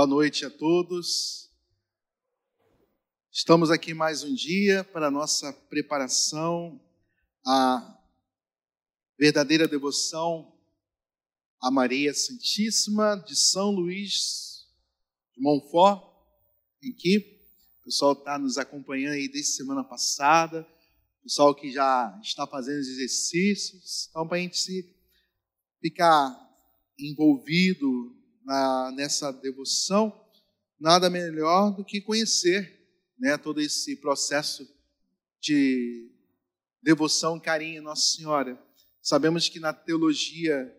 Boa noite a todos. Estamos aqui mais um dia para a nossa preparação à verdadeira devoção a Maria Santíssima de São Luís de Montfort, que o pessoal está nos acompanhando aí desde semana passada, o pessoal que já está fazendo os exercícios, então para a gente se ficar envolvido na, nessa devoção, nada melhor do que conhecer né, todo esse processo de devoção, carinho em Nossa Senhora. Sabemos que na teologia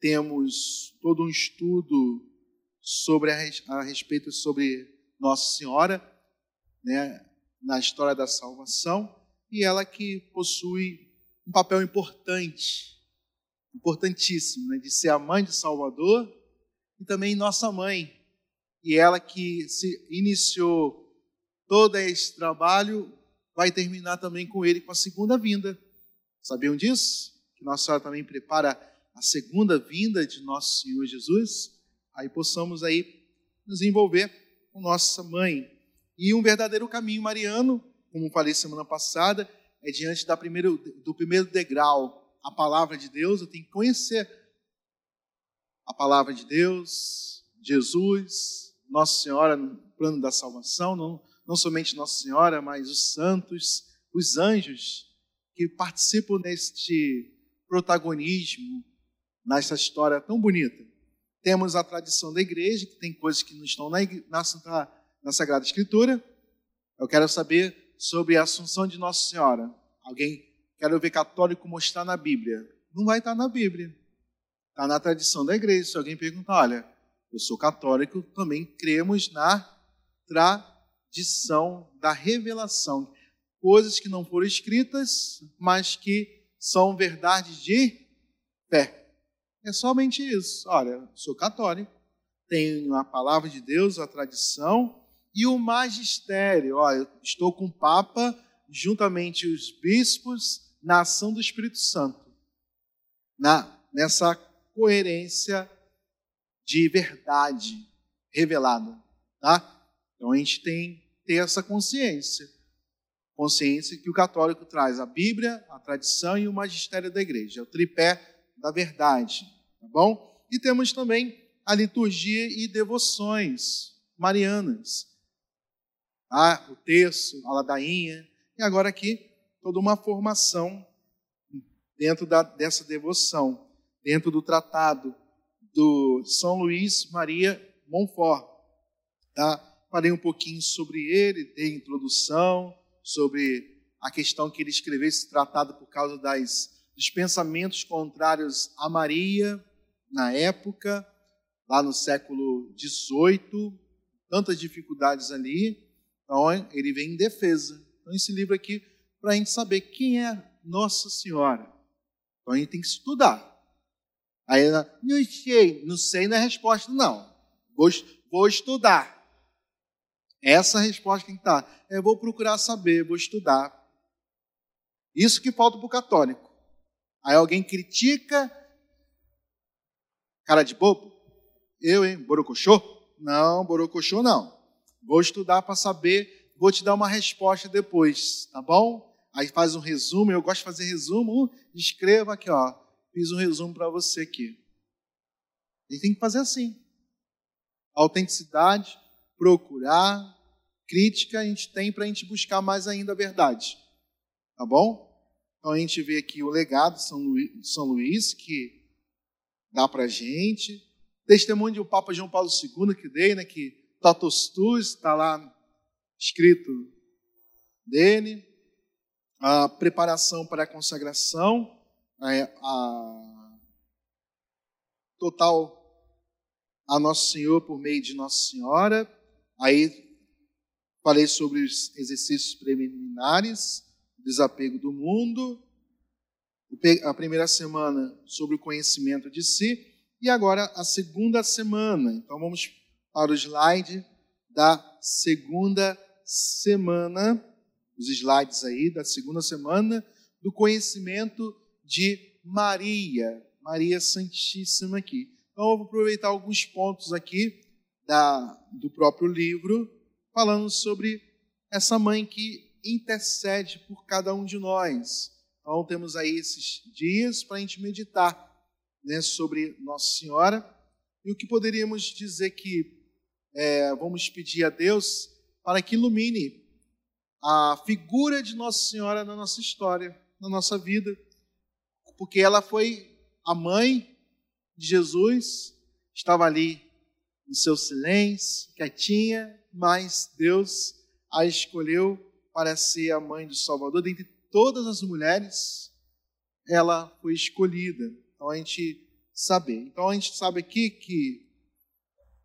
temos todo um estudo sobre a, respeito sobre Nossa Senhora, né, na história da salvação, e ela que possui um papel importante, importantíssimo, né, de ser a mãe de Salvador e também nossa mãe. E ela que se iniciou todo esse trabalho vai terminar também com ele com a segunda vinda. Sabiam disso? Que Nossa Senhora também prepara a segunda vinda de nosso Senhor Jesus. Aí possamos aí nos envolver com nossa mãe. E um verdadeiro caminho mariano, como falei semana passada, é diante da primeiro, do primeiro degrau, a palavra de Deus. Eu tenho que conhecer a palavra de Deus, Jesus, Nossa Senhora no plano da salvação, não, não somente Nossa Senhora, mas os santos, os anjos que participam deste protagonismo nessa história tão bonita. Temos a tradição da igreja, que tem coisas que não estão na, na, na Sagrada Escritura. Eu quero saber sobre a Assunção de Nossa Senhora. Alguém quer ver católico mostrar na Bíblia? Não vai estar na Bíblia. Está na tradição da igreja. Se alguém perguntar, olha, eu sou católico, também cremos na tradição da revelação, coisas que não foram escritas, mas que são verdades de fé. É somente isso. Olha, sou católico, tenho a palavra de Deus, a tradição e o magistério. Olha, estou com o Papa, juntamente os bispos, na ação do Espírito Santo, na, nessa coerência de verdade revelada. Tá? Então a gente tem ter essa consciência. Consciência que o católico traz a Bíblia, a tradição e o magistério da igreja, é o tripé da verdade, tá bom? E temos também a liturgia e devoções marianas. Ah, o terço, a ladainha, e agora aqui toda uma formação dentro da, dessa devoção, dentro do tratado do São Luís Maria Montfort, tá? falei um pouquinho sobre ele, dei introdução, sobre a questão que ele escreveu esse tratado por causa das, dos pensamentos contrários a Maria na época, lá no século XVIII, tantas dificuldades ali. Então, ele vem em defesa. Então, esse livro aqui, para a gente saber quem é Nossa Senhora. Então, a gente tem que estudar. Aí, não sei, não sei não é resposta, não. Vou, vou estudar. Essa resposta tem que. Eu vou procurar saber, vou estudar. Isso que falta para o católico. Aí alguém critica, cara de bobo. Eu, hein? Borocochô? Não, borocochô não. Vou estudar para saber, vou te dar uma resposta depois, tá bom? Aí faz um resumo, eu gosto de fazer resumo, escreva aqui, ó. Fiz um resumo para você aqui. E tem que fazer assim. Autenticidade, procurar, crítica a gente tem para a gente buscar mais ainda a verdade. Tá bom? Então a gente vê aqui o legado de São Luís, que dá para a gente. Testemunho do Papa João Paulo II que dei, né, que Totus Tus está lá escrito dele. A preparação para a consagração, a, a total a Nosso Senhor por meio de Nossa Senhora, Aí falei sobre os exercícios preliminares, desapego do mundo, a primeira semana sobre o conhecimento de si, e agora a segunda semana. Então vamos para o slide da segunda semana, os slides aí da segunda semana do conhecimento de Maria, Maria Santíssima aqui. Então eu vou aproveitar alguns pontos aqui da, do próprio livro, falando sobre essa mãe que intercede por cada um de nós. Então, temos aí esses dias para a gente meditar né, sobre Nossa Senhora e o que poderíamos dizer que é, vamos pedir a Deus para que ilumine a figura de Nossa Senhora na nossa história, na nossa vida, porque ela foi a mãe de Jesus, estava ali no seu silêncio, quietinha, mas Deus a escolheu para ser a mãe do Salvador. Dentre todas as mulheres, ela foi escolhida. Então a gente saber. Então a gente sabe aqui que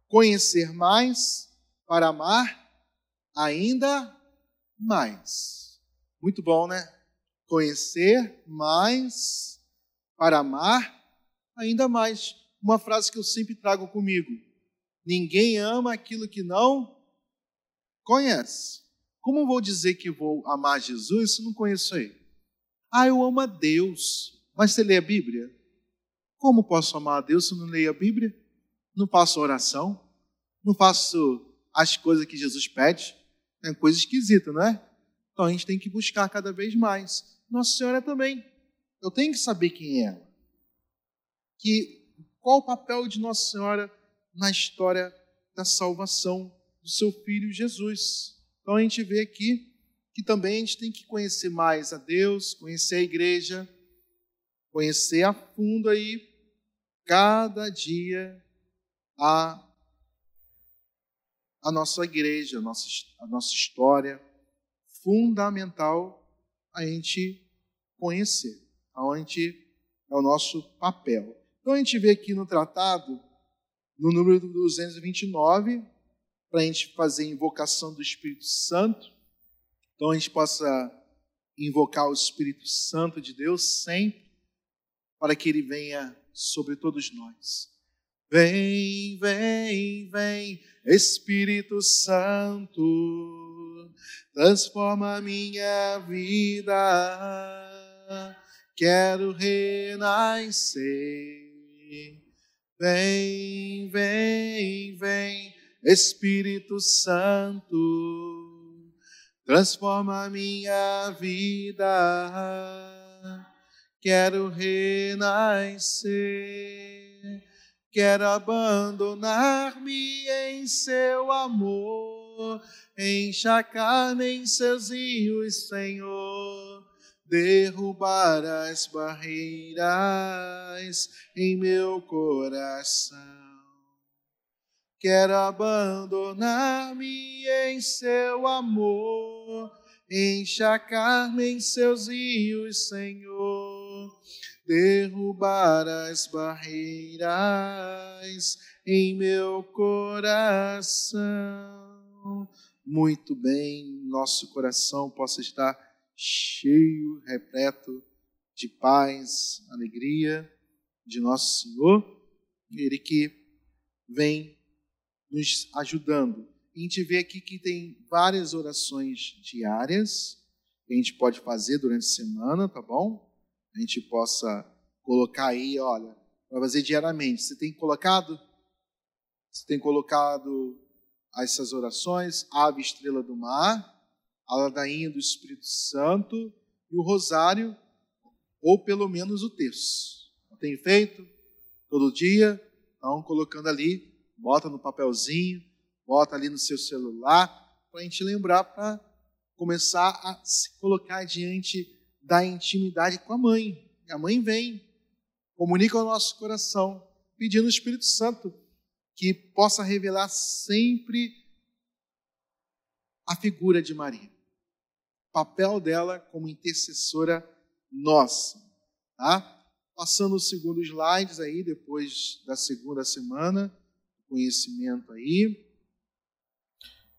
conhecer mais para amar ainda mais. Muito bom, né? Conhecer mais para amar ainda mais. Uma frase que eu sempre trago comigo: Ninguém ama aquilo que não conhece. Como vou dizer que vou amar Jesus se não conheço Ele? Ah, eu amo a Deus. Mas você lê a Bíblia? Como posso amar a Deus se não leio a Bíblia? Não faço oração? Não faço as coisas que Jesus pede? É coisa esquisita, não é? Então a gente tem que buscar cada vez mais. Nossa Senhora também. Eu tenho que saber quem é ela. Que, qual o papel de Nossa Senhora na história da salvação do seu filho Jesus. Então a gente vê aqui que também a gente tem que conhecer mais a Deus, conhecer a igreja, conhecer a fundo aí cada dia a a nossa igreja, a nossa, a nossa história, fundamental a gente conhecer, aonde é o nosso papel. Então a gente vê aqui no tratado no número 229, para a gente fazer a invocação do Espírito Santo. Então a gente possa invocar o Espírito Santo de Deus sempre, para que ele venha sobre todos nós. Vem, vem, vem, Espírito Santo, transforma minha vida. Quero renascer. Vem, vem, vem, Espírito Santo, transforma minha vida. Quero renascer, quero abandonar-me em seu amor, enxacar-me em seus rios, Senhor derrubar as barreiras em meu coração. Quero abandonar-me em seu amor, enxacar-me em seus rios, Senhor. Derrubar as barreiras em meu coração. Muito bem, nosso coração possa estar cheio, repleto de paz, alegria de nosso Senhor, Ele que vem nos ajudando. a gente vê aqui que tem várias orações diárias que a gente pode fazer durante a semana, tá bom? A gente possa colocar aí, olha, para fazer diariamente. Você tem colocado? Você tem colocado essas orações, Ave Estrela do Mar, a ladainha do Espírito Santo e o rosário, ou pelo menos o terço. Não tem feito? Todo dia? Então, colocando ali, bota no papelzinho, bota ali no seu celular, para a gente lembrar para começar a se colocar diante da intimidade com a mãe. A mãe vem, comunica ao nosso coração, pedindo ao Espírito Santo que possa revelar sempre a figura de Maria papel dela como intercessora nossa. Tá? Passando os segundos slides aí, depois da segunda semana, conhecimento aí,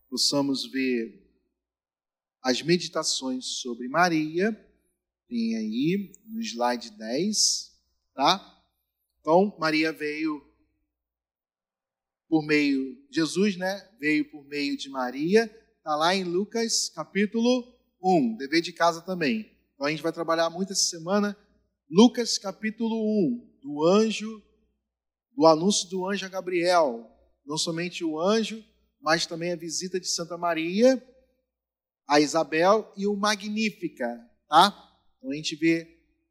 possamos ver as meditações sobre Maria, tem aí no slide 10, tá? Então, Maria veio por meio, Jesus, né? Veio por meio de Maria, tá lá em Lucas capítulo 1, dever de casa também. Então a gente vai trabalhar muito essa semana. Lucas capítulo 1, do anjo, do anúncio do anjo a Gabriel. não somente o anjo, mas também a visita de Santa Maria a Isabel e o Magnífica, tá? Então a gente vê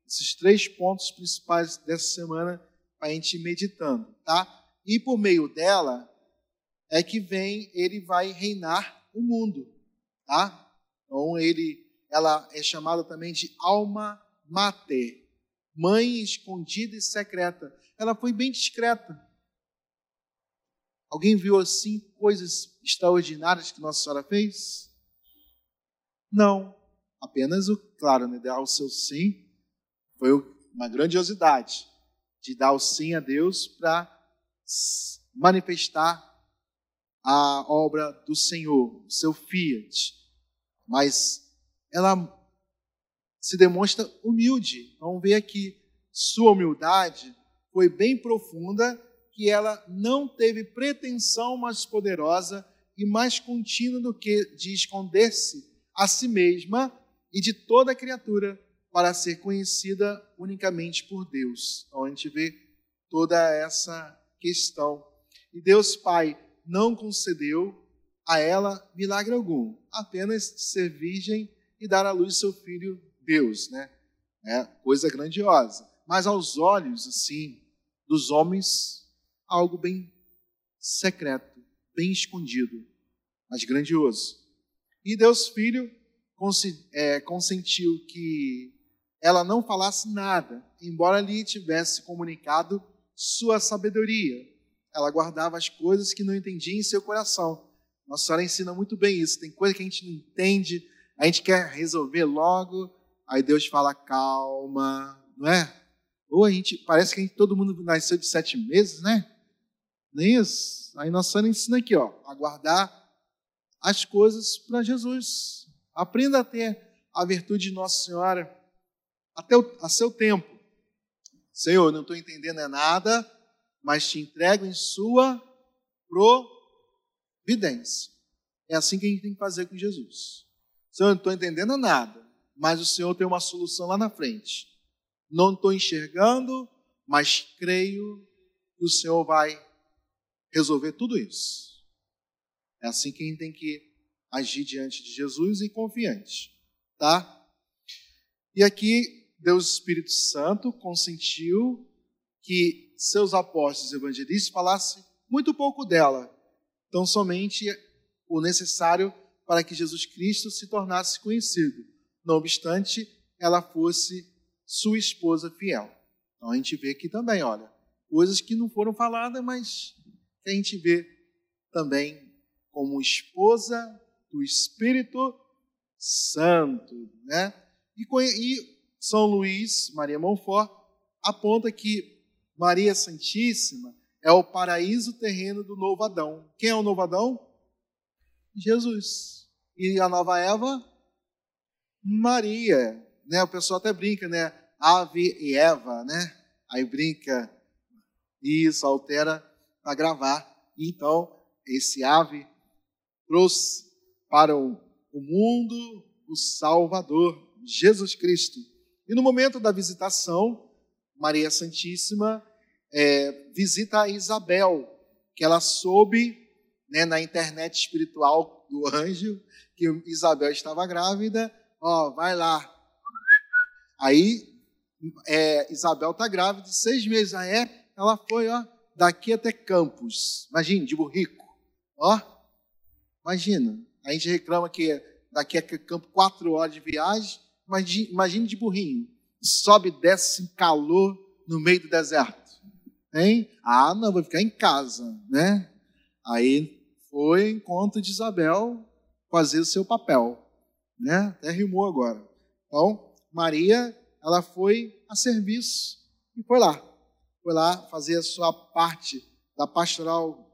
esses três pontos principais dessa semana para a gente ir meditando, tá? E por meio dela é que vem, ele vai reinar o mundo, tá? Então ele, ela é chamada também de alma mater, mãe escondida e secreta. Ela foi bem discreta. Alguém viu assim coisas extraordinárias que Nossa Senhora fez? Não. Apenas o, claro, né, dar o seu sim foi uma grandiosidade de dar o sim a Deus para manifestar a obra do Senhor, o seu fiat. Mas ela se demonstra humilde. Vamos ver aqui. Sua humildade foi bem profunda, que ela não teve pretensão mais poderosa e mais contínua do que de esconder-se a si mesma e de toda criatura para ser conhecida unicamente por Deus. Então a gente vê toda essa questão. E Deus Pai não concedeu a ela milagre algum, apenas ser virgem e dar à luz seu filho Deus, né? É coisa grandiosa. Mas aos olhos, assim, dos homens, algo bem secreto, bem escondido, mas grandioso. E Deus Filho é, consentiu que ela não falasse nada, embora lhe tivesse comunicado sua sabedoria. Ela guardava as coisas que não entendia em seu coração. Nossa Senhora ensina muito bem isso. Tem coisa que a gente não entende, a gente quer resolver logo, aí Deus fala calma, não é? Ou a gente, parece que gente, todo mundo nasceu de sete meses, né? Nem isso. Aí Nossa Senhora ensina aqui, ó, a guardar as coisas para Jesus. Aprenda a ter a virtude de Nossa Senhora até o, a seu tempo. Senhor, não estou entendendo é nada, mas te entrego em sua providência. É assim que a gente tem que fazer com Jesus. Senhor, não estou entendendo nada, mas o Senhor tem uma solução lá na frente. Não estou enxergando, mas creio que o Senhor vai resolver tudo isso. É assim que a gente tem que agir diante de Jesus e confiante, tá? E aqui Deus Espírito Santo consentiu que seus apóstolos evangelistas falassem muito pouco dela, tão somente o necessário para que Jesus Cristo se tornasse conhecido. Não obstante, ela fosse sua esposa fiel. Então a gente vê aqui também, olha, coisas que não foram faladas, mas que a gente vê também como esposa do Espírito Santo, né? E, e São Luís, Maria Monfort, aponta que Maria Santíssima é o paraíso terreno do novo Adão. Quem é o novo Adão? Jesus. E a nova Eva? Maria. Né? O pessoal até brinca, né? Ave e Eva, né? Aí brinca, isso altera para gravar. Então, esse ave trouxe para o mundo o Salvador, Jesus Cristo. E no momento da visitação, Maria Santíssima é, visita a Isabel, que ela soube né, na internet espiritual do anjo que Isabel estava grávida. Ó, vai lá. Aí é, Isabel está grávida de seis meses. Aí é, ela foi, ó, daqui até Campos. Imagine, de burrico. Ó, Imagina, a gente reclama que daqui a campo quatro horas de viagem, mas imagine de burrinho. Sobe desce calor no meio do deserto. Hein? Ah, não, vou ficar em casa, né? Aí foi encontro de Isabel fazer o seu papel, né? Até rimou agora. Então, Maria, ela foi a serviço e foi lá. Foi lá fazer a sua parte da pastoral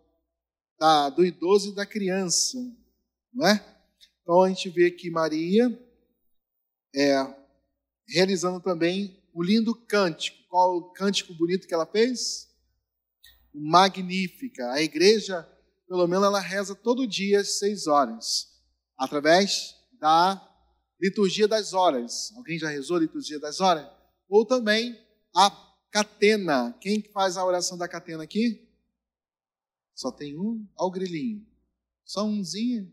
da, do idoso e da criança, não é? Então a gente vê que Maria é, realizando também um lindo cântico. Qual o cântico bonito que ela fez? Magnífica. A igreja, pelo menos, ela reza todo dia às seis horas, através da liturgia das horas. Alguém já rezou a liturgia das horas? Ou também a catena. Quem faz a oração da catena aqui? Só tem um? Olha o grilinho. Só umzinho.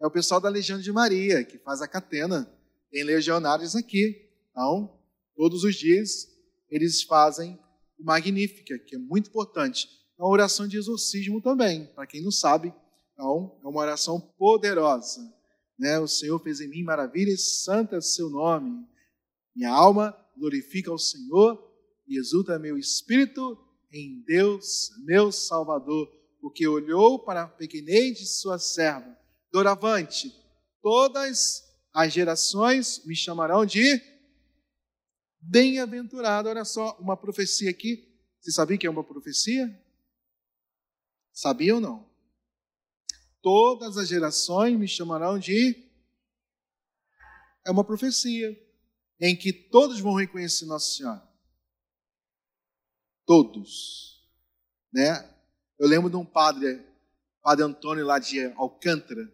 É o pessoal da Legião de Maria, que faz a catena. Tem legionários aqui. Então, todos os dias, eles fazem o Magnífica, que é muito importante. É uma oração de exorcismo também, para quem não sabe. Então, é uma oração poderosa. Né? O Senhor fez em mim maravilhas, santa é seu nome. Minha alma glorifica ao Senhor e exulta meu espírito em Deus, meu Salvador, porque olhou para a pequenez de sua serva. Doravante, todas as gerações me chamarão de bem-aventurado. Olha só, uma profecia aqui. Você sabia que é uma profecia? Sabia ou não? Todas as gerações me chamarão de. É uma profecia em que todos vão reconhecer Nossa Senhora. Todos. Né? Eu lembro de um padre, Padre Antônio lá de Alcântara.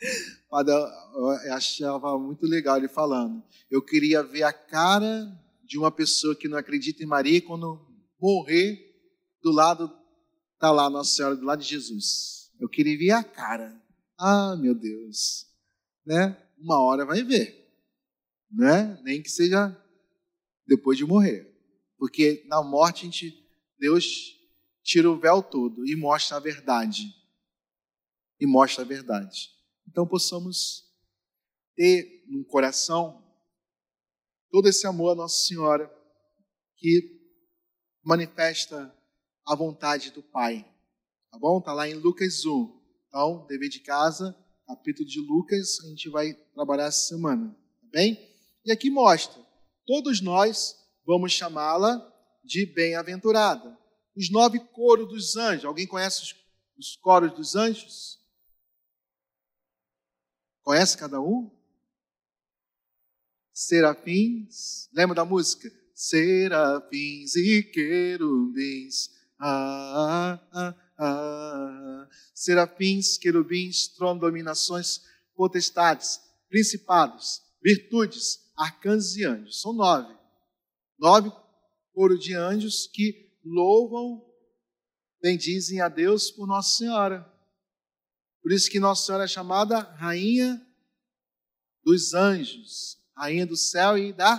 Padre, eu achava muito legal ele falando. Eu queria ver a cara de uma pessoa que não acredita em Maria quando morrer do lado tá lá Nossa Senhora do lado de Jesus. Eu queria ver a cara. Ah, meu Deus, né? Uma hora vai ver, né? Nem que seja depois de morrer, porque na morte a gente, Deus tira o véu todo e mostra a verdade. E mostra a verdade. Então possamos ter no coração todo esse amor a Nossa Senhora que manifesta a vontade do Pai. Tá bom? Tá lá em Lucas 1. Então, dever de casa, capítulo de Lucas, a gente vai trabalhar essa semana, tá bem? E aqui mostra, todos nós vamos chamá-la de bem-aventurada. Os nove coros dos anjos, alguém conhece os, os coros dos anjos? Conhece cada um? Serafins, lembra da música? Serafins e querubins, ah, ah, ah. serafins, querubins, trono, dominações, potestades, principados, virtudes, arcanjos e anjos. São nove. Nove coro de anjos que louvam, bendizem a Deus por Nossa Senhora. Por isso que Nossa Senhora é chamada Rainha dos Anjos, Rainha do céu e da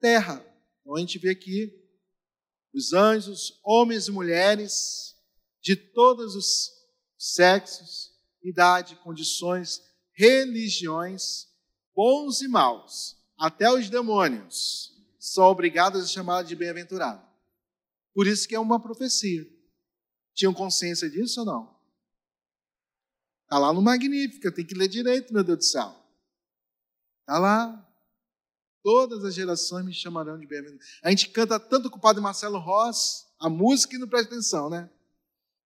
terra. Então a gente vê aqui os anjos, homens e mulheres de todos os sexos, idade, condições, religiões, bons e maus, até os demônios, são obrigados a chamar de bem-aventurado. Por isso que é uma profecia. Tinham consciência disso ou não? Está lá no Magnífica, tem que ler direito, meu Deus do céu. Está lá. Todas as gerações me chamarão de bem-aventurado. A gente canta tanto com o padre Marcelo Ross, a música e não presta atenção, né?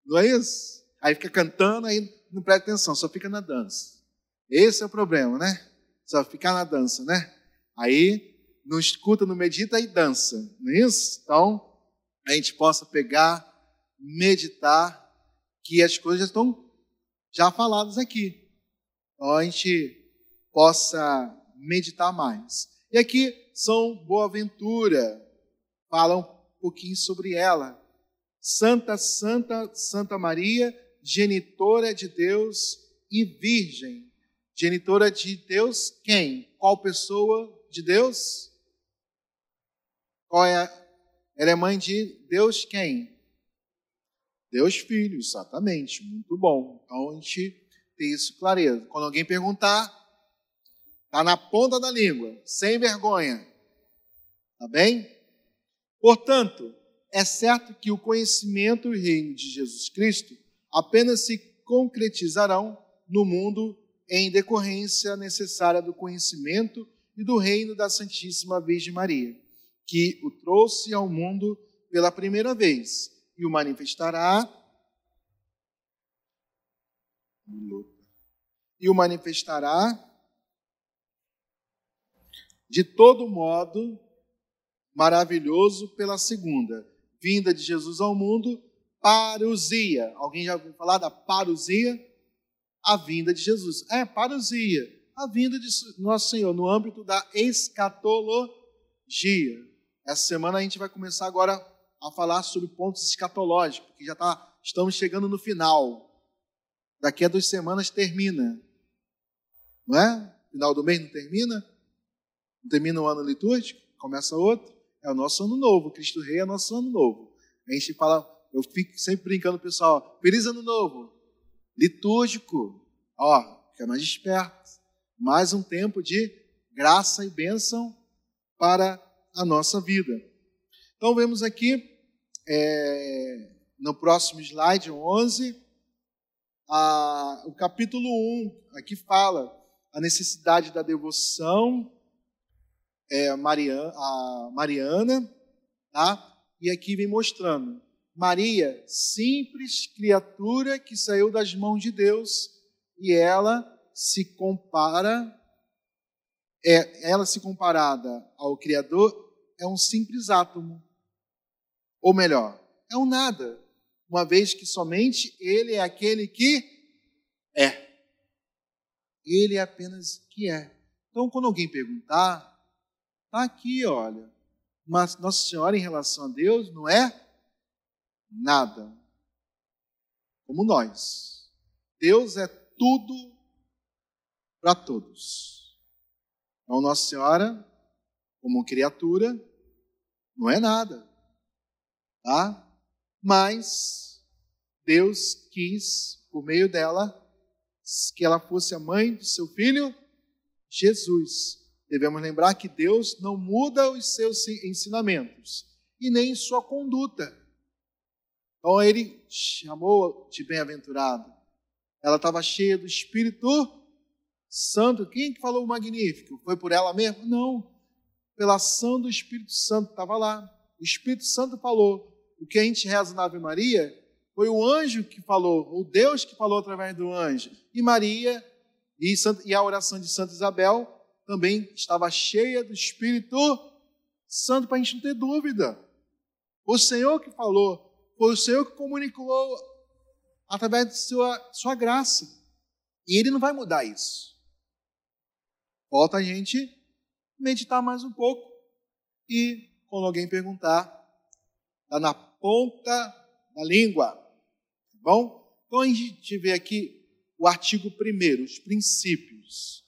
Não é isso? Aí fica cantando, aí não presta atenção, só fica na dança. Esse é o problema, né? Só ficar na dança, né? Aí não escuta, não medita e dança, não é isso? Então, a gente possa pegar, meditar, que as coisas já estão já faladas aqui. Então, a gente possa meditar mais. E aqui São Boaventura fala um pouquinho sobre ela. Santa, Santa, Santa Maria, genitora de Deus e virgem. Genitora de Deus, quem? Qual pessoa de Deus? Qual é? A... Ela é mãe de Deus quem? Deus Filho, exatamente. Muito bom. Então a gente tem isso clareza. Quando alguém perguntar, Está na ponta da língua, sem vergonha. Tá bem? Portanto, é certo que o conhecimento e o reino de Jesus Cristo apenas se concretizarão no mundo em decorrência necessária do conhecimento e do reino da Santíssima Virgem Maria, que o trouxe ao mundo pela primeira vez e o manifestará e o manifestará de todo modo, maravilhoso pela segunda, vinda de Jesus ao mundo, parousia. Alguém já ouviu falar da parousia? A vinda de Jesus. É, parousia. A vinda de Nosso Senhor no âmbito da escatologia. Essa semana a gente vai começar agora a falar sobre pontos escatológicos, porque já está estamos chegando no final. Daqui a duas semanas termina. Não é? Final do mês não termina? Termina o ano litúrgico? Começa outro? É o nosso ano novo. Cristo Rei é nosso ano novo. A gente fala, eu fico sempre brincando, pessoal, feliz ano novo. Litúrgico. Ó, fica mais esperto. Mais um tempo de graça e bênção para a nossa vida. Então, vemos aqui, é, no próximo slide 11, a, o capítulo 1, aqui fala a necessidade da devoção é, Mariana, a Mariana, tá? E aqui vem mostrando Maria, simples criatura que saiu das mãos de Deus, e ela se compara, é, ela se comparada ao Criador é um simples átomo. Ou melhor, é um nada, uma vez que somente Ele é aquele que é. Ele é apenas que é. Então, quando alguém perguntar, está aqui, olha. Mas Nossa Senhora, em relação a Deus, não é nada. Como nós. Deus é tudo para todos. Então, Nossa Senhora, como criatura, não é nada. Tá? Mas Deus quis, por meio dela, que ela fosse a mãe do seu filho Jesus. Devemos lembrar que Deus não muda os seus ensinamentos e nem sua conduta. Então ele chamou de bem-aventurado. Ela estava cheia do Espírito Santo. Quem que falou o magnífico? Foi por ela mesma? Não. Pela ação do Espírito Santo estava lá. O Espírito Santo falou. O que a gente reza na Ave Maria foi o anjo que falou, o Deus que falou através do anjo. E Maria e, a oração de Santa Isabel também estava cheia do Espírito Santo, para a gente não ter dúvida. O Senhor que falou, foi o Senhor que comunicou através de sua, sua graça. E Ele não vai mudar isso. Falta a gente meditar mais um pouco e, quando alguém perguntar, está na ponta da língua. Bom? Então a gente vê aqui o artigo 1, os princípios.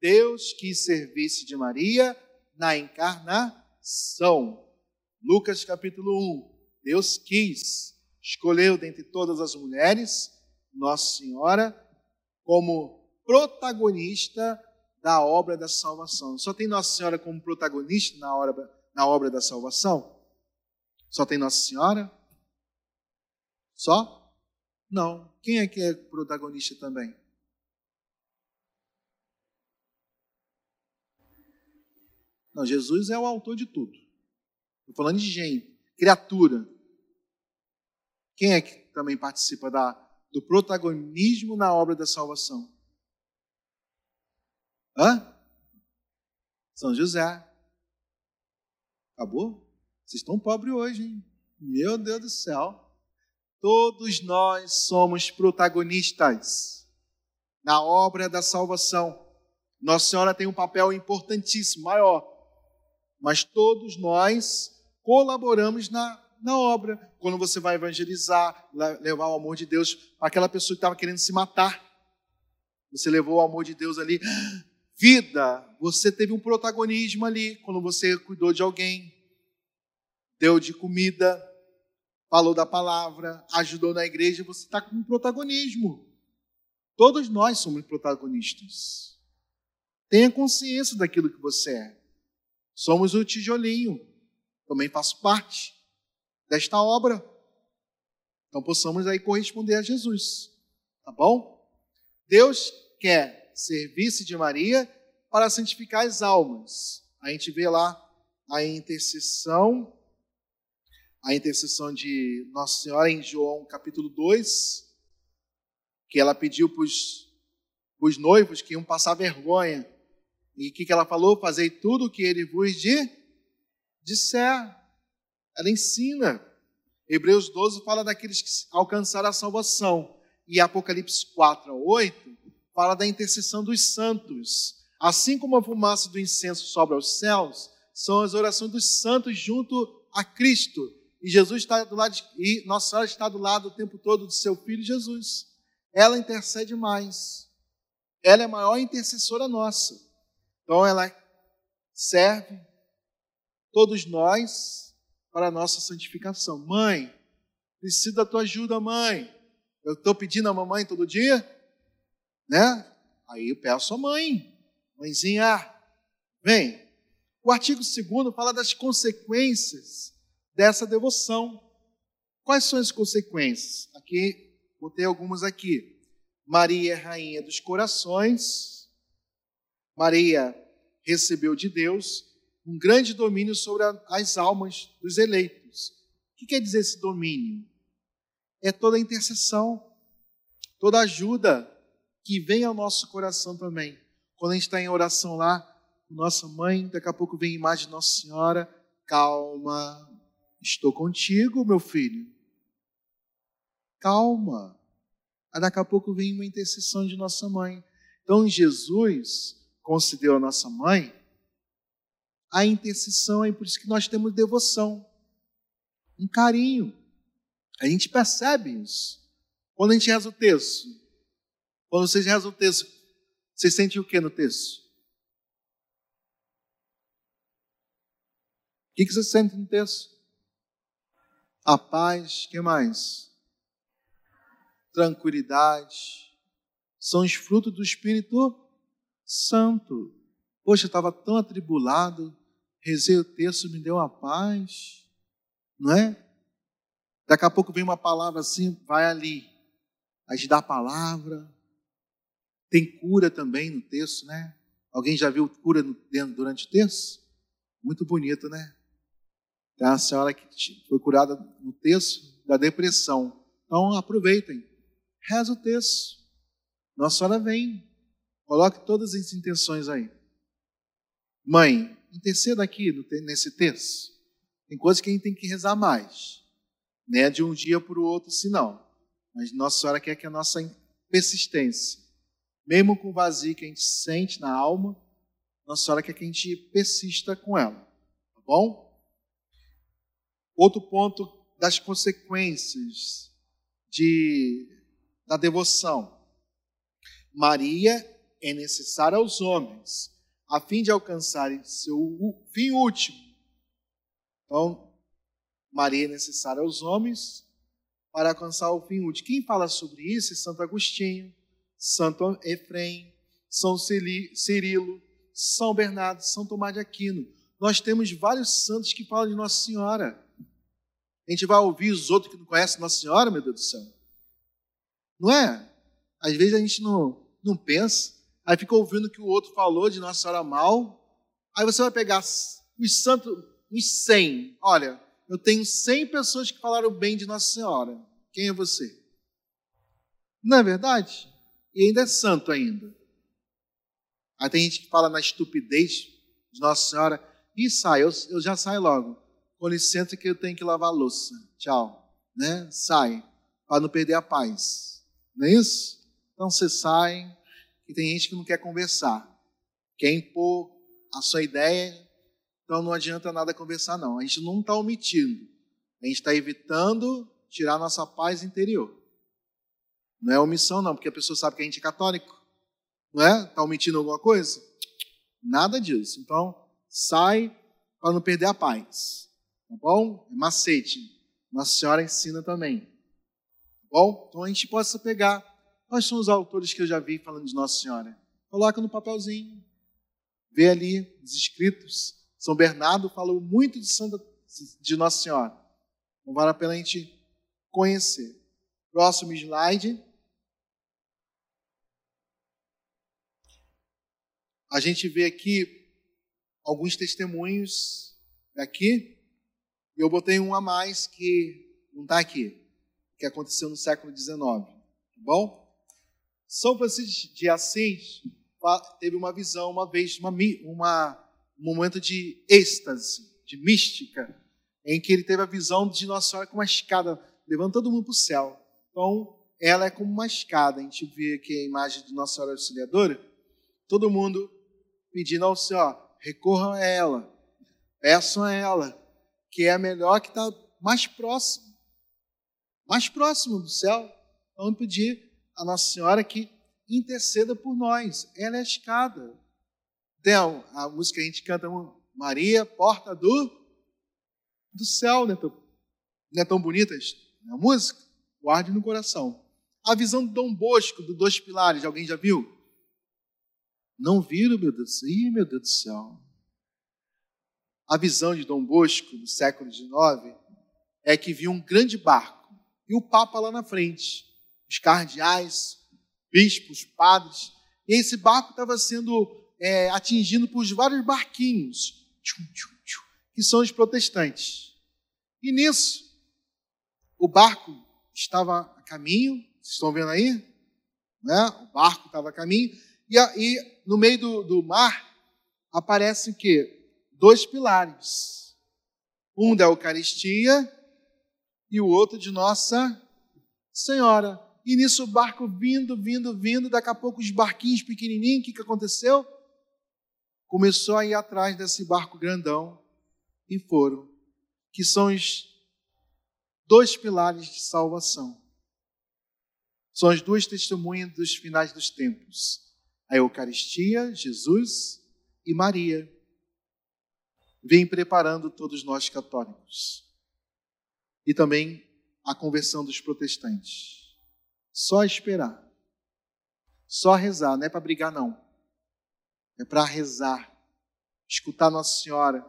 Deus quis servir-se de Maria na encarnação. Lucas capítulo 1. Deus quis, escolheu dentre todas as mulheres Nossa Senhora como protagonista da obra da salvação. Só tem Nossa Senhora como protagonista na obra, na obra da salvação? Só tem Nossa Senhora? Só? Não. Quem é que é protagonista também? Não, Jesus é o autor de tudo. Estou falando de gente, criatura. Quem é que também participa da, do protagonismo na obra da salvação? Hã? São José. Acabou? Vocês estão pobres hoje, hein? Meu Deus do céu. Todos nós somos protagonistas na obra da salvação. Nossa Senhora tem um papel importantíssimo, maior. Mas todos nós colaboramos na, na obra. Quando você vai evangelizar, levar o amor de Deus para aquela pessoa que estava querendo se matar. Você levou o amor de Deus ali. Vida, você teve um protagonismo ali quando você cuidou de alguém, deu de comida, falou da palavra, ajudou na igreja, você está com um protagonismo. Todos nós somos protagonistas. Tenha consciência daquilo que você é. Somos o tijolinho. Também faço parte desta obra. Então possamos aí corresponder a Jesus. Tá bom? Deus quer serviço de Maria para santificar as almas. A gente vê lá a intercessão a intercessão de Nossa Senhora em João capítulo 2, que ela pediu para os noivos que iam passar vergonha. E o que, que ela falou? Fazei tudo o que ele vos de, disser. Ela ensina. Hebreus 12 fala daqueles que alcançaram a salvação. E Apocalipse 4 a 8 fala da intercessão dos santos. Assim como a fumaça do incenso sobe aos céus, são as orações dos santos junto a Cristo e Jesus está do lado de, e Nossa Senhora está do lado o tempo todo do seu filho Jesus. Ela intercede mais. Ela é a maior intercessora nossa. Então ela serve todos nós para a nossa santificação. Mãe, preciso da tua ajuda, mãe. Eu estou pedindo a mamãe todo dia, né? Aí eu peço a mãe, mãezinha, vem. O artigo 2 fala das consequências dessa devoção. Quais são as consequências? Aqui, botei algumas aqui. Maria é rainha dos corações. Maria recebeu de Deus um grande domínio sobre as almas dos eleitos. O que quer dizer esse domínio? É toda a intercessão, toda a ajuda que vem ao nosso coração também. Quando a gente está em oração lá, nossa mãe, daqui a pouco vem a imagem de Nossa Senhora, calma, Estou contigo, meu filho. Calma. Daqui a pouco vem uma intercessão de nossa mãe. Então, Jesus concedeu a nossa mãe a intercessão, é por isso que nós temos devoção, um carinho. A gente percebe isso. Quando a gente reza o texto, quando vocês rezam o texto, vocês sentem o que no texto? O que vocês sentem no texto? a paz, que mais? Tranquilidade. São os frutos do Espírito Santo. Poxa, estava tão atribulado, rezei o texto, me deu uma paz, não é? Daqui a pouco vem uma palavra assim, vai ali. A gente dá a palavra. Tem cura também no texto, né? Alguém já viu cura durante o texto? Muito bonito, né? Tem uma senhora que foi curada no texto da depressão. Então aproveitem. Reza o texto. Nossa Senhora vem. Coloque todas as intenções aí. Mãe, interceda aqui nesse texto. Tem coisas que a gente tem que rezar mais. Não é de um dia para o outro, senão. Mas Nossa Senhora quer que a nossa persistência, mesmo com o vazio que a gente sente na alma, Nossa Senhora quer que a gente persista com ela. Tá bom? Outro ponto das consequências de, da devoção. Maria é necessária aos homens, a fim de alcançarem seu fim último. Então, Maria é necessária aos homens para alcançar o fim último. Quem fala sobre isso é Santo Agostinho, Santo Efrem, São Cirilo, São Bernardo, São Tomás de Aquino. Nós temos vários santos que falam de Nossa Senhora. A gente vai ouvir os outros que não conhecem Nossa Senhora, meu Deus do céu. Não é? Às vezes a gente não, não pensa, aí fica ouvindo o que o outro falou de Nossa Senhora mal, aí você vai pegar os santos, os 100. Olha, eu tenho 100 pessoas que falaram bem de Nossa Senhora. Quem é você? Não é verdade? E ainda é santo ainda. Aí tem gente que fala na estupidez de Nossa Senhora e sai, eu, eu já saio logo com licença que eu tenho que lavar a louça. Tchau. Né? Sai, para não perder a paz. Não é isso? Então você sai, e tem gente que não quer conversar. Quer impor a sua ideia, então não adianta nada conversar, não. A gente não está omitindo. A gente está evitando tirar nossa paz interior. Não é omissão, não, porque a pessoa sabe que a gente é católico. Não é? Está omitindo alguma coisa? Nada disso. Então, sai para não perder a paz. Tá bom? É macete. Nossa Senhora ensina também. Tá bom? Então a gente possa pegar. Quais são os autores que eu já vi falando de Nossa Senhora? Coloca no papelzinho. Vê ali os escritos. São Bernardo falou muito de, Santa, de Nossa Senhora. Então vale a pena a gente conhecer. Próximo slide. A gente vê aqui alguns testemunhos aqui eu botei um a mais que não está aqui, que aconteceu no século XIX. Tá bom? São Francisco de Assis teve uma visão uma vez, uma, uma, um momento de êxtase, de mística, em que ele teve a visão de Nossa Senhora com uma escada, levando todo mundo para o céu. Então, ela é como uma escada. A gente vê aqui a imagem de Nossa Senhora Auxiliadora, todo mundo pedindo ao Senhor, recorram a ela, peçam a ela, que é a melhor que está mais próximo, mais próximo do céu. Vamos pedir a Nossa Senhora que interceda por nós. Ela é a escada. Tem a, música que a gente canta, Maria, porta do, do céu, é tão, não é tão bonita a música? Guarde no coração. A visão do Dom Bosco, dos dois pilares, alguém já viu? Não viram, meu Deus? Ih, meu Deus do céu. A visão de Dom Bosco, do século XIX, é que viu um grande barco e o Papa lá na frente, os cardeais, bispos, padres, e esse barco estava sendo é, atingido por vários barquinhos, que são os protestantes. E nisso, o barco estava a caminho, vocês estão vendo aí? Né? O barco estava a caminho, e, e no meio do, do mar aparecem o quê? Dois pilares. Um da Eucaristia e o outro de Nossa Senhora. E nisso o barco vindo, vindo, vindo, daqui a pouco os barquinhos pequenininhos, o que, que aconteceu? Começou a ir atrás desse barco grandão e foram, que são os dois pilares de salvação. São as duas testemunhas dos finais dos tempos: a Eucaristia, Jesus e Maria. Vem preparando todos nós católicos. E também a conversão dos protestantes. Só esperar. Só rezar, não é para brigar, não. É para rezar. Escutar Nossa Senhora.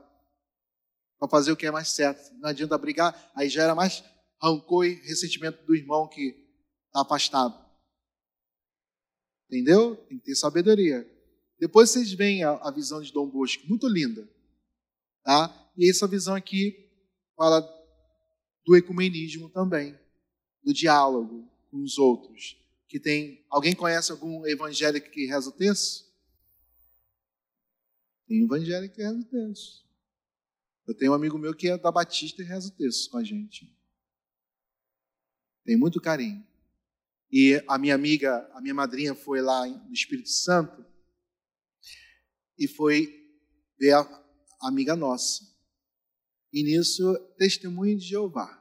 Para fazer o que é mais certo. Não adianta brigar, aí já era mais rancor e ressentimento do irmão que está afastado. Entendeu? Tem que ter sabedoria. Depois vocês veem a, a visão de Dom Bosco, muito linda. Tá? E essa visão aqui fala do ecumenismo também, do diálogo, com os outros. Que tem. Alguém conhece algum evangélico que reza o texto? Tem evangélico que reza o texto. Eu tenho um amigo meu que é da Batista e reza o texto com a gente. Tem muito carinho. E a minha amiga, a minha madrinha foi lá no Espírito Santo e foi ver a amiga nossa. E nisso, testemunho de Jeová.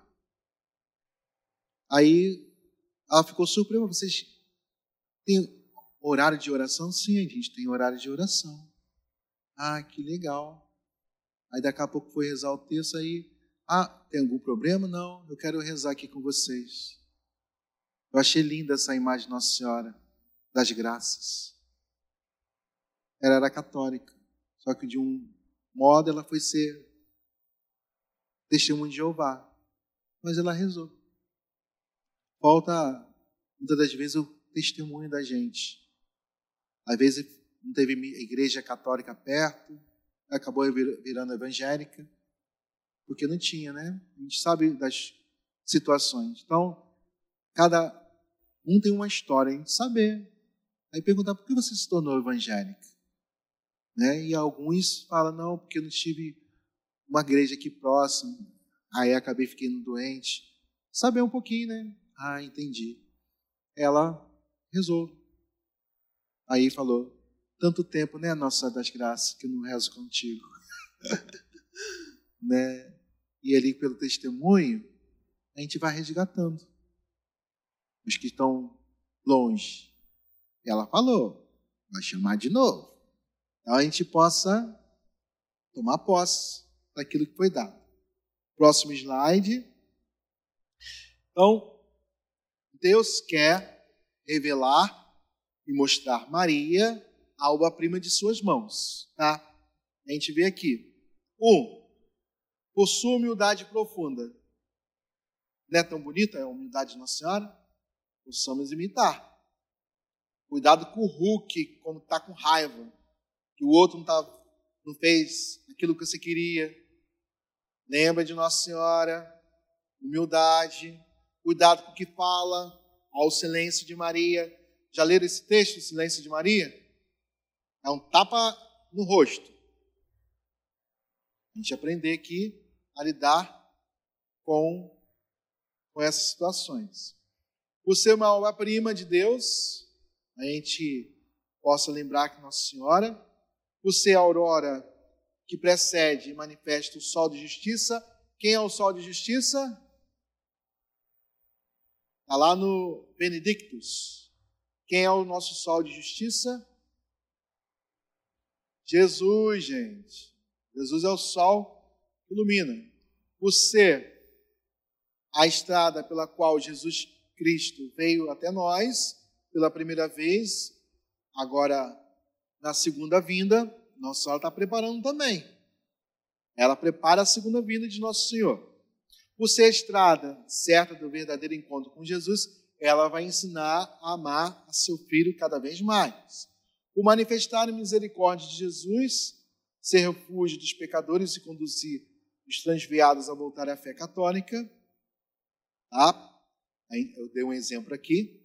Aí ela ficou surpresa. Vocês têm horário de oração? Sim, a gente tem horário de oração. Ah, que legal. Aí daqui a pouco foi rezar o texto aí. Ah, tem algum problema? Não, eu quero rezar aqui com vocês. Eu achei linda essa imagem de Nossa Senhora das Graças. Ela era católica, só que de um modo ela foi ser testemunho de Jeová. Mas ela rezou. Falta, muitas das vezes, o testemunho da gente. Às vezes não teve igreja católica perto, acabou virando evangélica, porque não tinha, né? A gente sabe das situações. Então, cada um tem uma história, a gente saber. Aí perguntar por que você se tornou evangélica? Né? E alguns falam, não, porque eu não tive uma igreja aqui próxima, aí acabei ficando doente. Saber um pouquinho, né? Ah, entendi. Ela rezou. Aí falou: Tanto tempo, né, Nossa das Graças, que eu não rezo contigo. né? E ali, pelo testemunho, a gente vai resgatando os que estão longe. Ela falou: vai chamar de novo. Então a gente possa tomar posse daquilo que foi dado. Próximo slide. Então, Deus quer revelar e mostrar Maria a obra-prima de suas mãos. Tá? A gente vê aqui. Um, possui humildade profunda. Não é tão bonita a humildade de Nossa Senhora? Possamos imitar. Cuidado com o Hulk quando está com raiva. Que o outro não, tá, não fez aquilo que você queria. Lembra de Nossa Senhora. Humildade cuidado com o que fala, ao silêncio de Maria. Já leram esse texto, o silêncio de Maria? É um tapa no rosto. A gente aprender aqui a lidar com, com essas situações. Por ser uma obra-prima de Deus, a gente possa lembrar que Nossa Senhora, por ser a aurora que precede e manifesta o sol de justiça, quem é o sol de justiça? Está lá no Benedictus. Quem é o nosso sol de justiça? Jesus, gente. Jesus é o sol que ilumina. Ser, a estrada pela qual Jesus Cristo veio até nós pela primeira vez, agora na segunda vinda, Nossa Senhora está preparando também. Ela prepara a segunda vinda de Nosso Senhor. Por ser a estrada certa do verdadeiro encontro com Jesus, ela vai ensinar a amar a seu filho cada vez mais. O manifestar a misericórdia de Jesus, ser refúgio dos pecadores e conduzir os transviados a voltar à fé católica. Tá? Eu dei um exemplo aqui.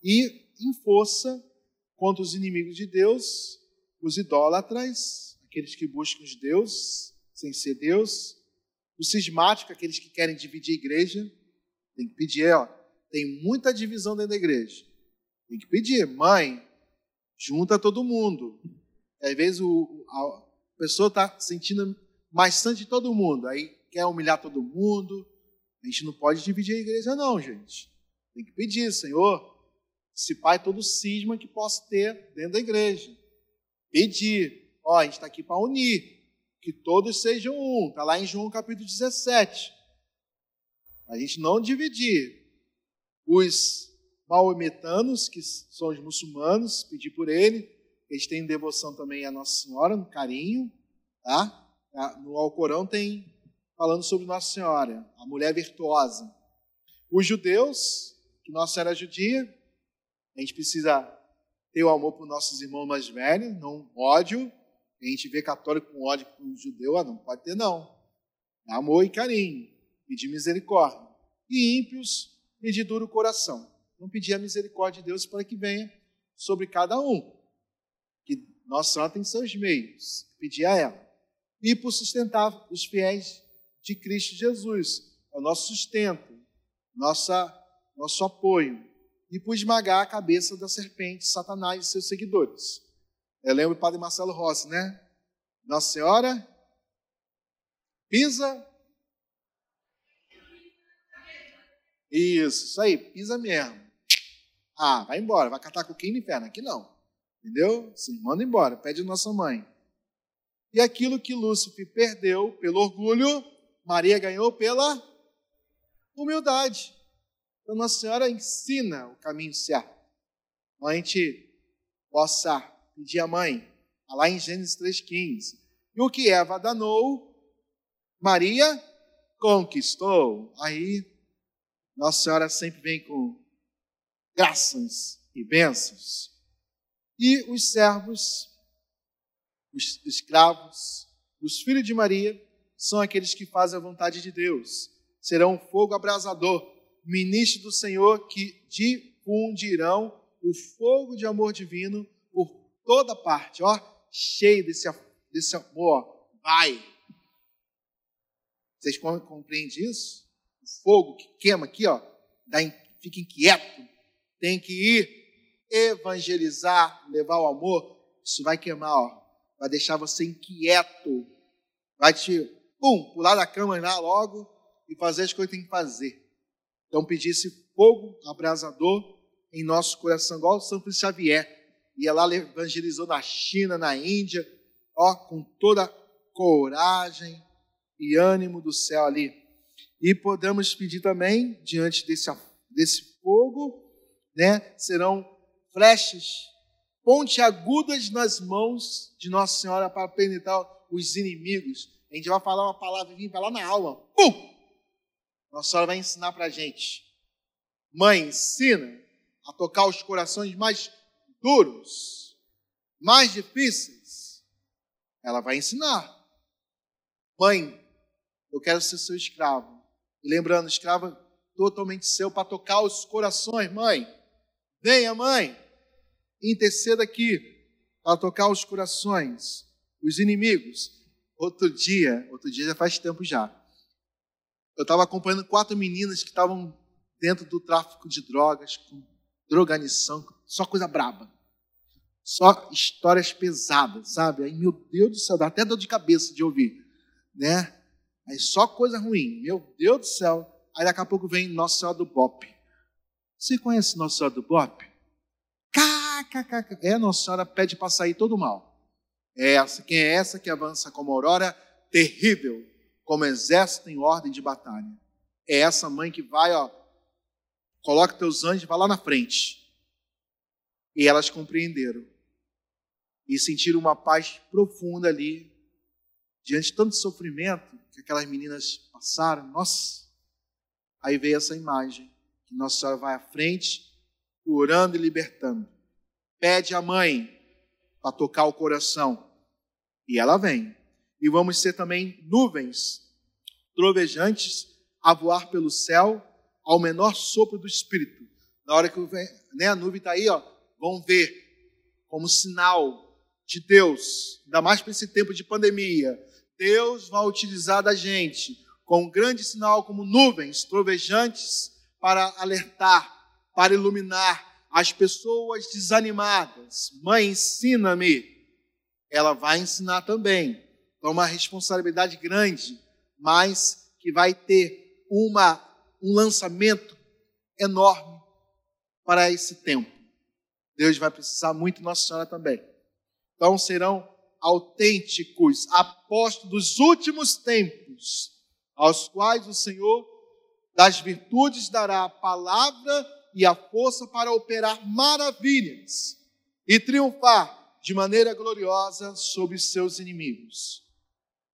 E em força contra os inimigos de Deus, os idólatras, aqueles que buscam os deuses sem ser Deus, os cismáticos, aqueles que querem dividir a igreja. Tem que pedir, ó, tem muita divisão dentro da igreja. Tem que pedir, mãe, junta todo mundo. Às vezes o, a pessoa está sentindo mais santo de todo mundo, aí quer humilhar todo mundo. A gente não pode dividir a igreja, não, gente. Tem que pedir, Senhor, se pai todo cisma que possa ter dentro da igreja. Pedir, ó, a gente está aqui para unir, que todos sejam um. Está lá em João capítulo 17. A gente não dividir. Os maometanos, que são os muçulmanos, pedir por ele. Eles têm devoção também à Nossa Senhora, no carinho. Tá? No Alcorão tem falando sobre Nossa Senhora, a mulher virtuosa. Os judeus, que Nossa Senhora é judia, a gente precisa ter o amor por nossos irmãos mais velhos, não ódio. A gente vê católico com ódio com judeu, ah, não pode ter, não. Amor e carinho, e de misericórdia. E ímpios, e de duro coração. Vamos pedir a misericórdia de Deus para que venha sobre cada um. Que Nossa Senhora tem seus meios, pedir a ela. E por sustentar os fiéis de Cristo Jesus, é o nosso sustento, nossa, nosso apoio. E por esmagar a cabeça da serpente, Satanás e seus seguidores. Eu lembro do Padre Marcelo Rossi, né? Nossa Senhora pisa. Isso, isso aí, pisa mesmo. Ah, vai embora, vai catar coquinho no inferno. Aqui não. Entendeu? Sim, manda embora, pede a nossa mãe. E aquilo que Lúcifer perdeu pelo orgulho, Maria ganhou pela humildade. Então, Nossa Senhora ensina o caminho certo. Então, a gente possa pedir à mãe, tá lá em Gênesis 3,15. E o que Eva danou, Maria conquistou. Aí, Nossa Senhora sempre vem com graças e bênçãos. E os servos, os escravos, os filhos de Maria, são aqueles que fazem a vontade de Deus. Serão fogo abrasador, ministro do Senhor, que difundirão o fogo de amor divino toda parte. Ó, cheio desse, desse amor. Vai! Vocês compreendem isso? O fogo que queima aqui, ó, dá, fica inquieto, tem que ir evangelizar, levar o amor, isso vai queimar, ó, vai deixar você inquieto, vai te, pum, pular da cama lá logo e fazer as coisas que tem que fazer. Então, pedir esse fogo abrasador em nosso coração, igual São Francisco Xavier, ia lá, evangelizou na China, na Índia, ó, com toda coragem e ânimo do céu ali. E podemos pedir também, diante desse, desse fogo, né, serão flechas pontiagudas nas mãos de Nossa Senhora para penetrar os inimigos. A gente vai falar uma palavra e lá na aula. Pum! Nossa Senhora vai ensinar para a gente. Mãe, ensina a tocar os corações mais duros, mais difíceis. Ela vai ensinar. Mãe, eu quero ser seu escravo. E lembrando, escravo é totalmente seu para tocar os corações, mãe. Venha, mãe, interceda aqui para tocar os corações, os inimigos. Outro dia, outro dia já faz tempo já. Eu estava acompanhando quatro meninas que estavam dentro do tráfico de drogas, com droganição, só coisa braba. Só histórias pesadas, sabe? Aí, meu Deus do céu, dá até dor de cabeça de ouvir, né? Aí só coisa ruim. Meu Deus do céu. Aí daqui a pouco vem Nossa Senhora do Bop. Você conhece Nossa Senhora do Bop? É, Nossa Senhora pede para sair todo mal. É essa, quem é essa que avança como aurora terrível, como exército em ordem de batalha? É essa mãe que vai, ó, coloca teus anjos, vai lá na frente. E elas compreenderam e sentiram uma paz profunda ali, diante de tanto sofrimento que aquelas meninas passaram. Nossa! Aí veio essa imagem, que Nossa Senhora vai à frente, orando e libertando. Pede à mãe para tocar o coração. E ela vem. E vamos ser também nuvens trovejantes a voar pelo céu ao menor sopro do Espírito. Na hora que né, a nuvem está aí, ó, vão ver como sinal de Deus, ainda mais para esse tempo de pandemia. Deus vai utilizar da gente com um grande sinal como nuvens trovejantes para alertar, para iluminar as pessoas desanimadas. Mãe, ensina-me. Ela vai ensinar também. Então, uma responsabilidade grande, mas que vai ter uma, um lançamento enorme para esse tempo. Deus vai precisar muito Nossa Senhora também. Então serão autênticos apóstolos dos últimos tempos, aos quais o Senhor das virtudes dará a palavra e a força para operar maravilhas e triunfar de maneira gloriosa sobre seus inimigos.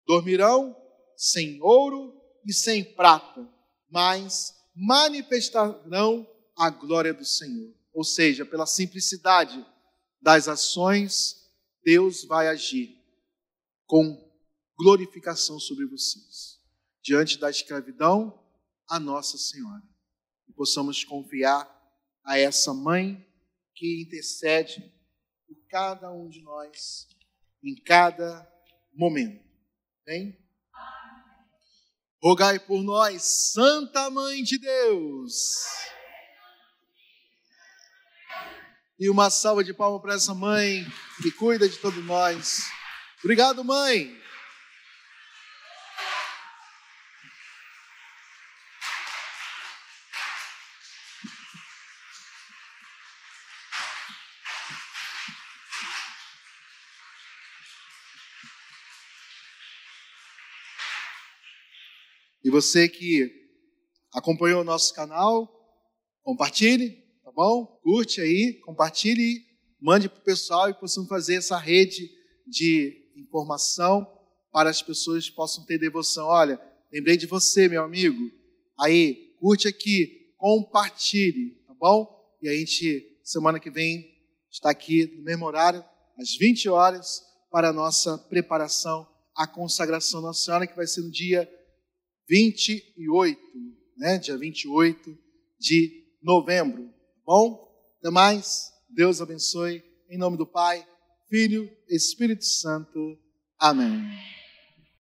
Dormirão sem ouro e sem prata, mas manifestarão a glória do Senhor. Ou seja, pela simplicidade das ações, Deus vai agir com glorificação sobre vocês. Diante da escravidão, a Nossa Senhora. E possamos confiar a essa mãe que intercede por cada um de nós em cada momento. Bem? Rogai por nós, Santa Mãe de Deus. E uma salva de palmas para essa mãe que cuida de todos nós. Obrigado, mãe. E você que acompanhou o nosso canal, compartilhe, tá bom? Curte aí, compartilhe, mande para o pessoal e possamos fazer essa rede de informação para as pessoas possam ter devoção. Olha, lembrei de você, meu amigo. Aí, curte aqui, compartilhe, tá bom? E a gente, semana que vem, está aqui no mesmo horário, às 20 horas, para a nossa preparação, a consagração Nossa Senhora, que vai ser no dia 28, né? Dia 28 de novembro. Tá bom? Até mais. Deus abençoe. Em nome do Pai, Filho, Espírito Santo. Amém.